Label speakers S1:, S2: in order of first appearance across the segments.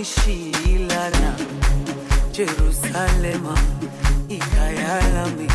S1: ishilana
S2: jerusalema
S3: ikayalami.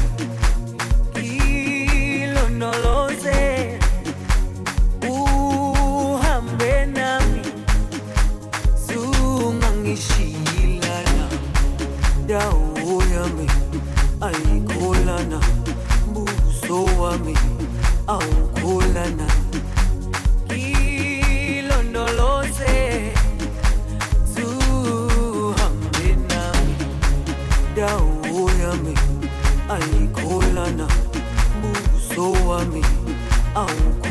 S3: For me,
S4: oh.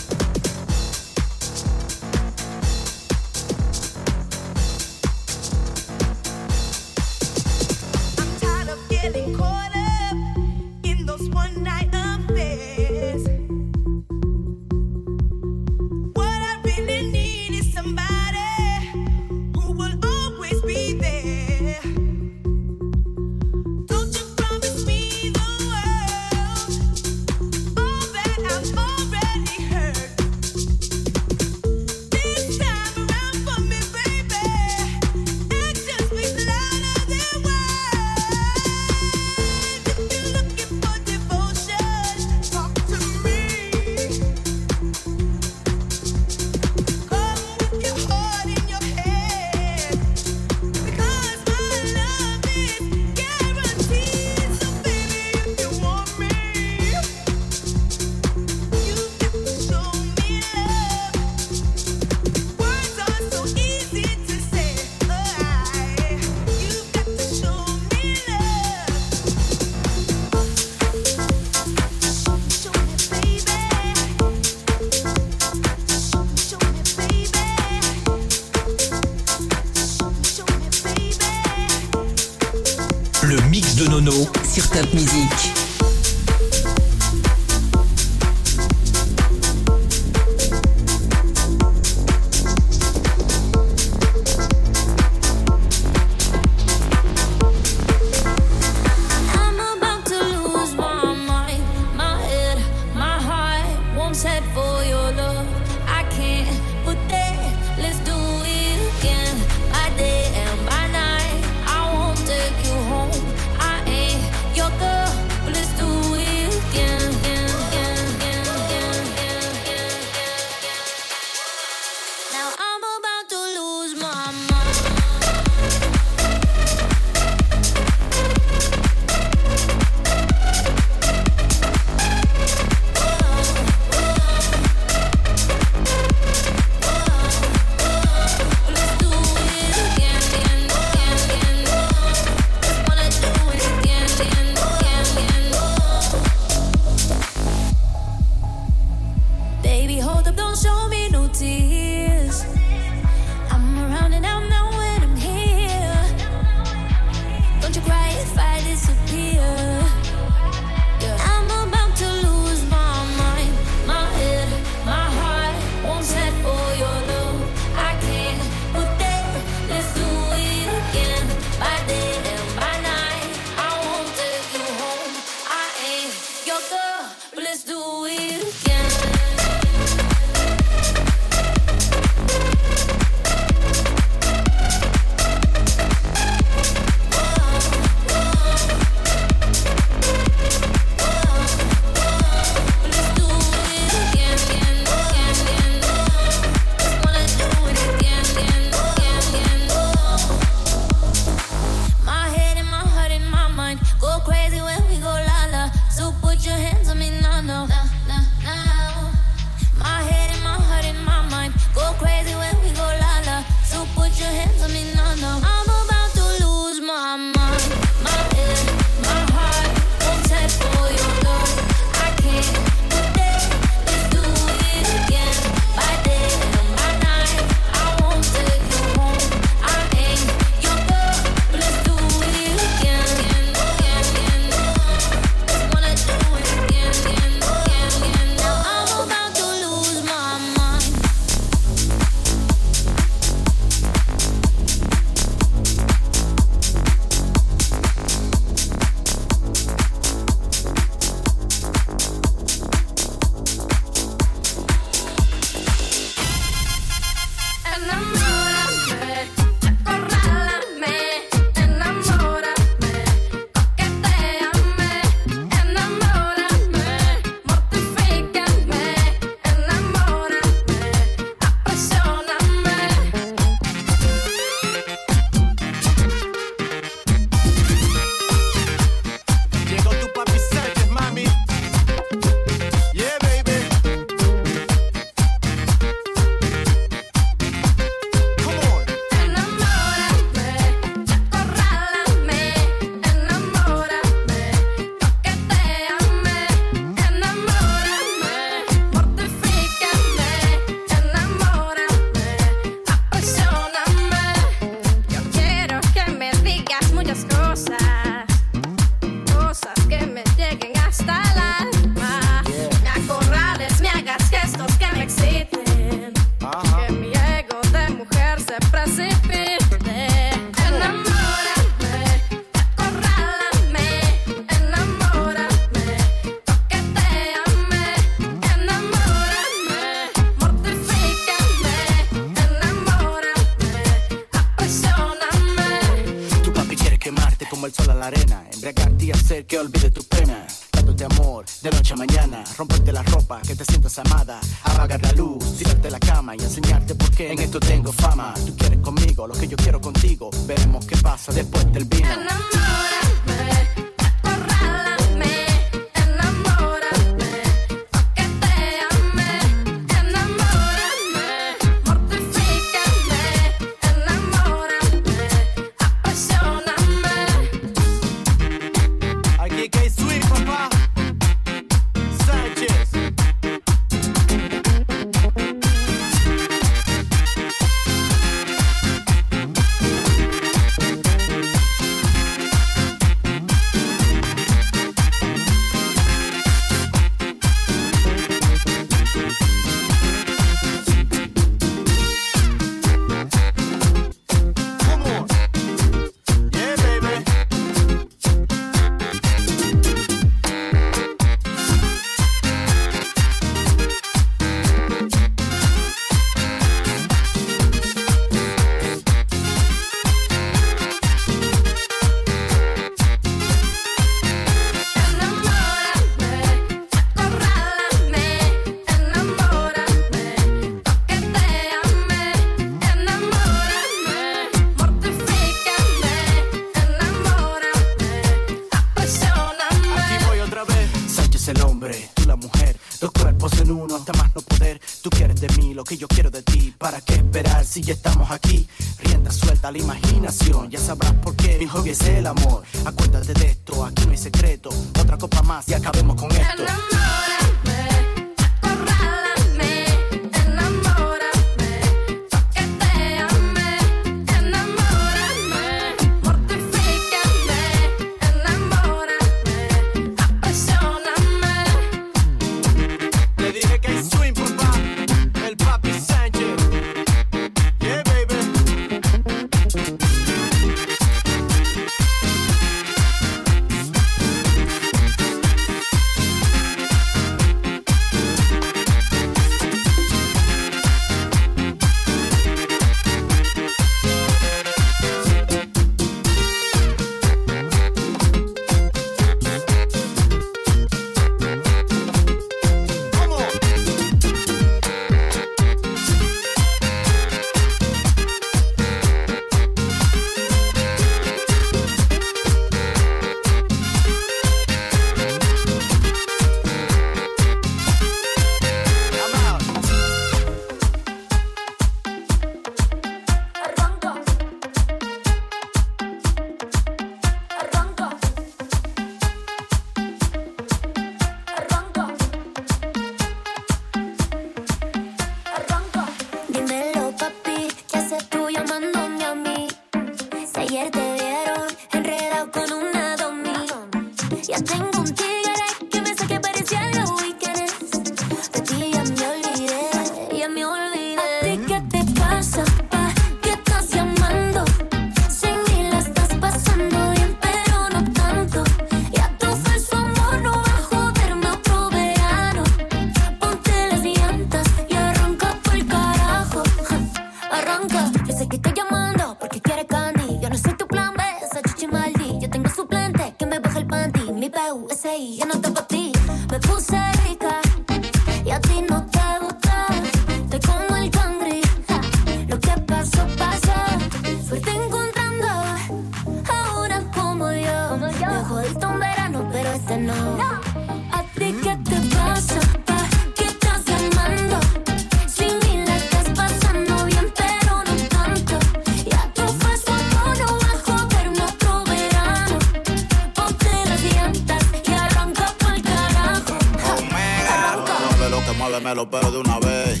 S4: muévemelo pero
S5: de una vez.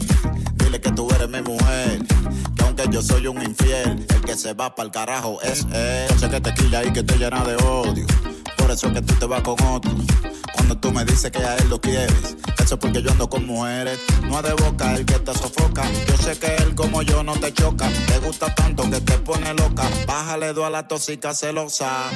S5: Dile que tú eres mi mujer, que aunque yo soy un infiel, el que se va para el carajo es él. Yo sé que te quilla y que te llena de odio, por eso es que tú te vas con otro. Cuando tú me dices que a él lo quieres, eso es porque yo ando con mujeres. No de boca el que te sofoca. Yo sé que él como yo no te choca. Te gusta tanto que te pone loca. Bájale dos a la tóxica celosa.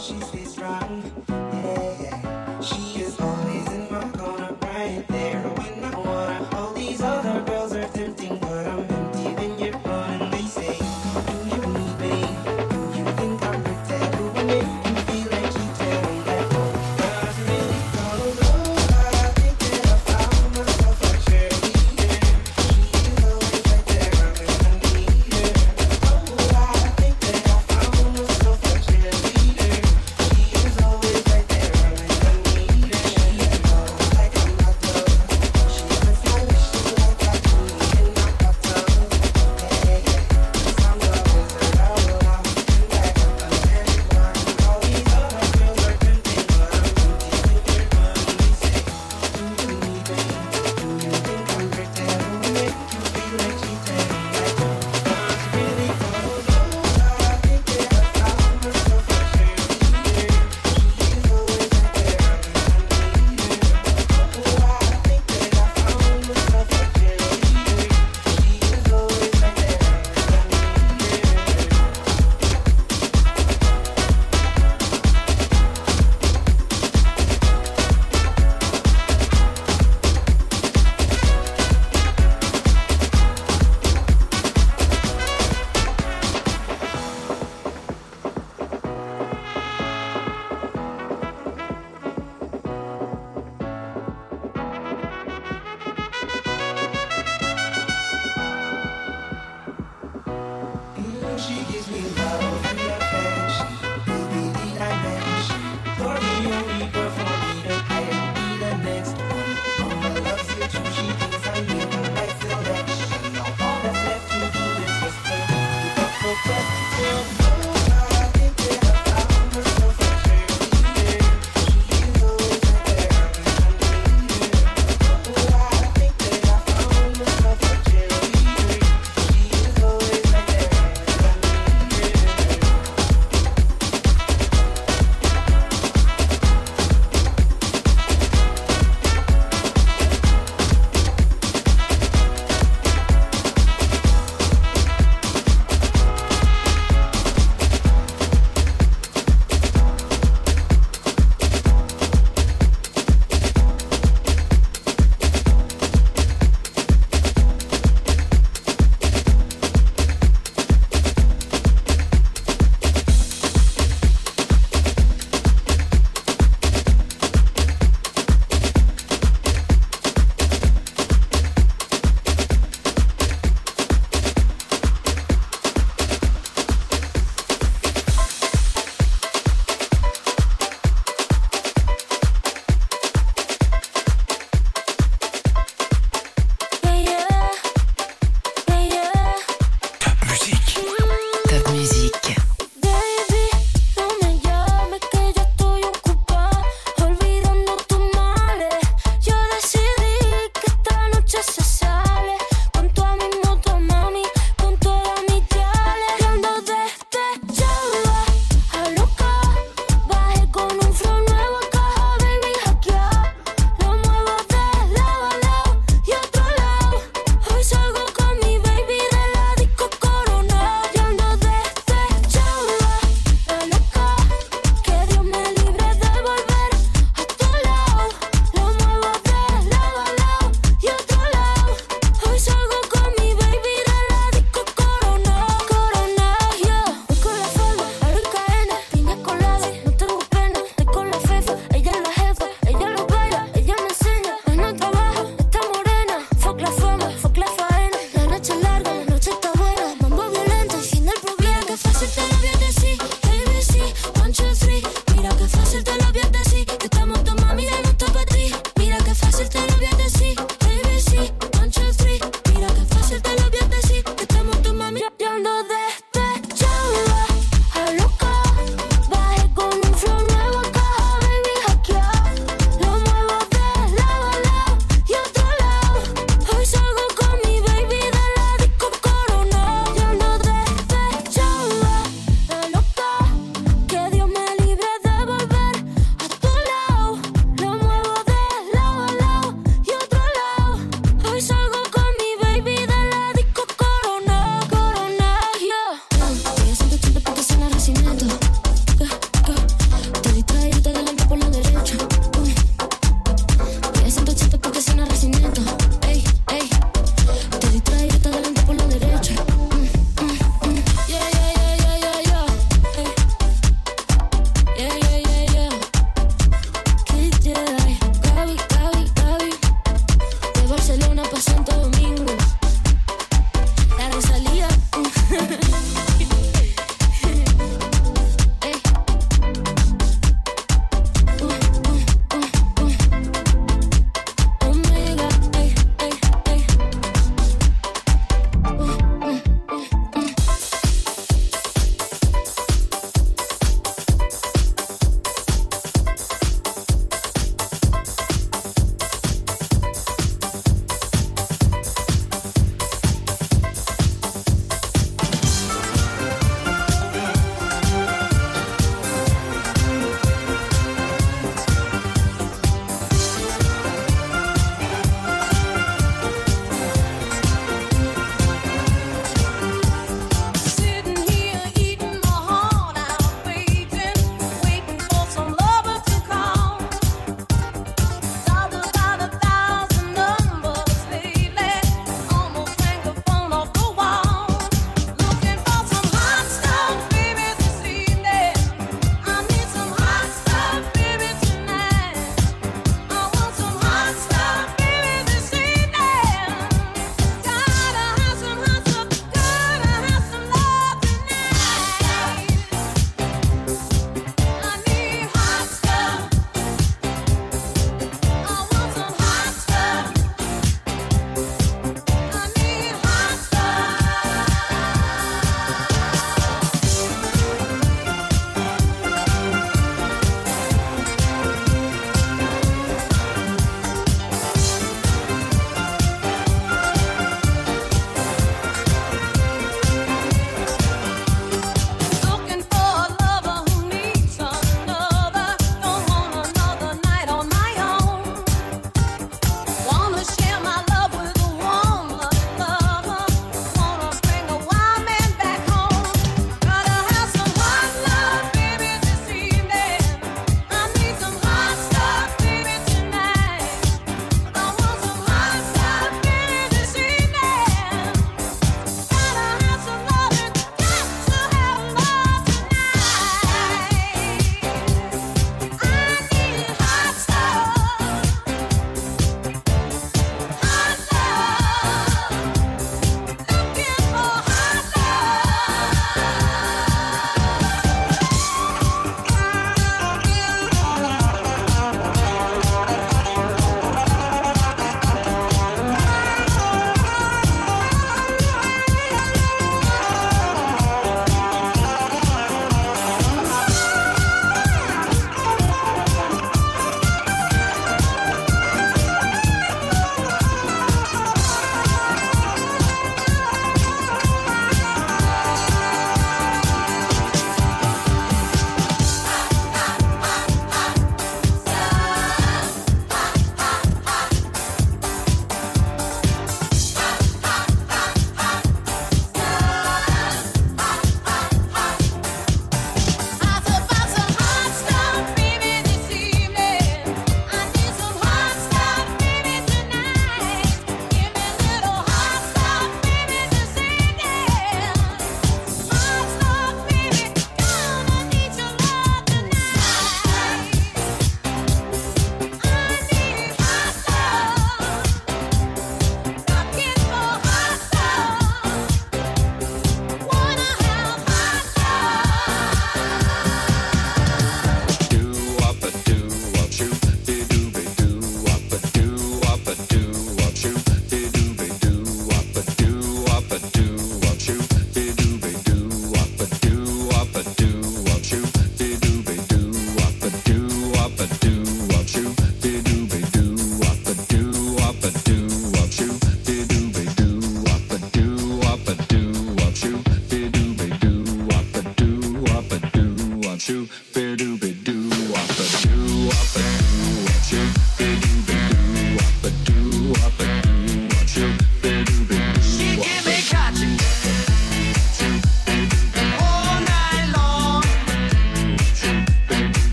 S6: she stays strong. Yeah.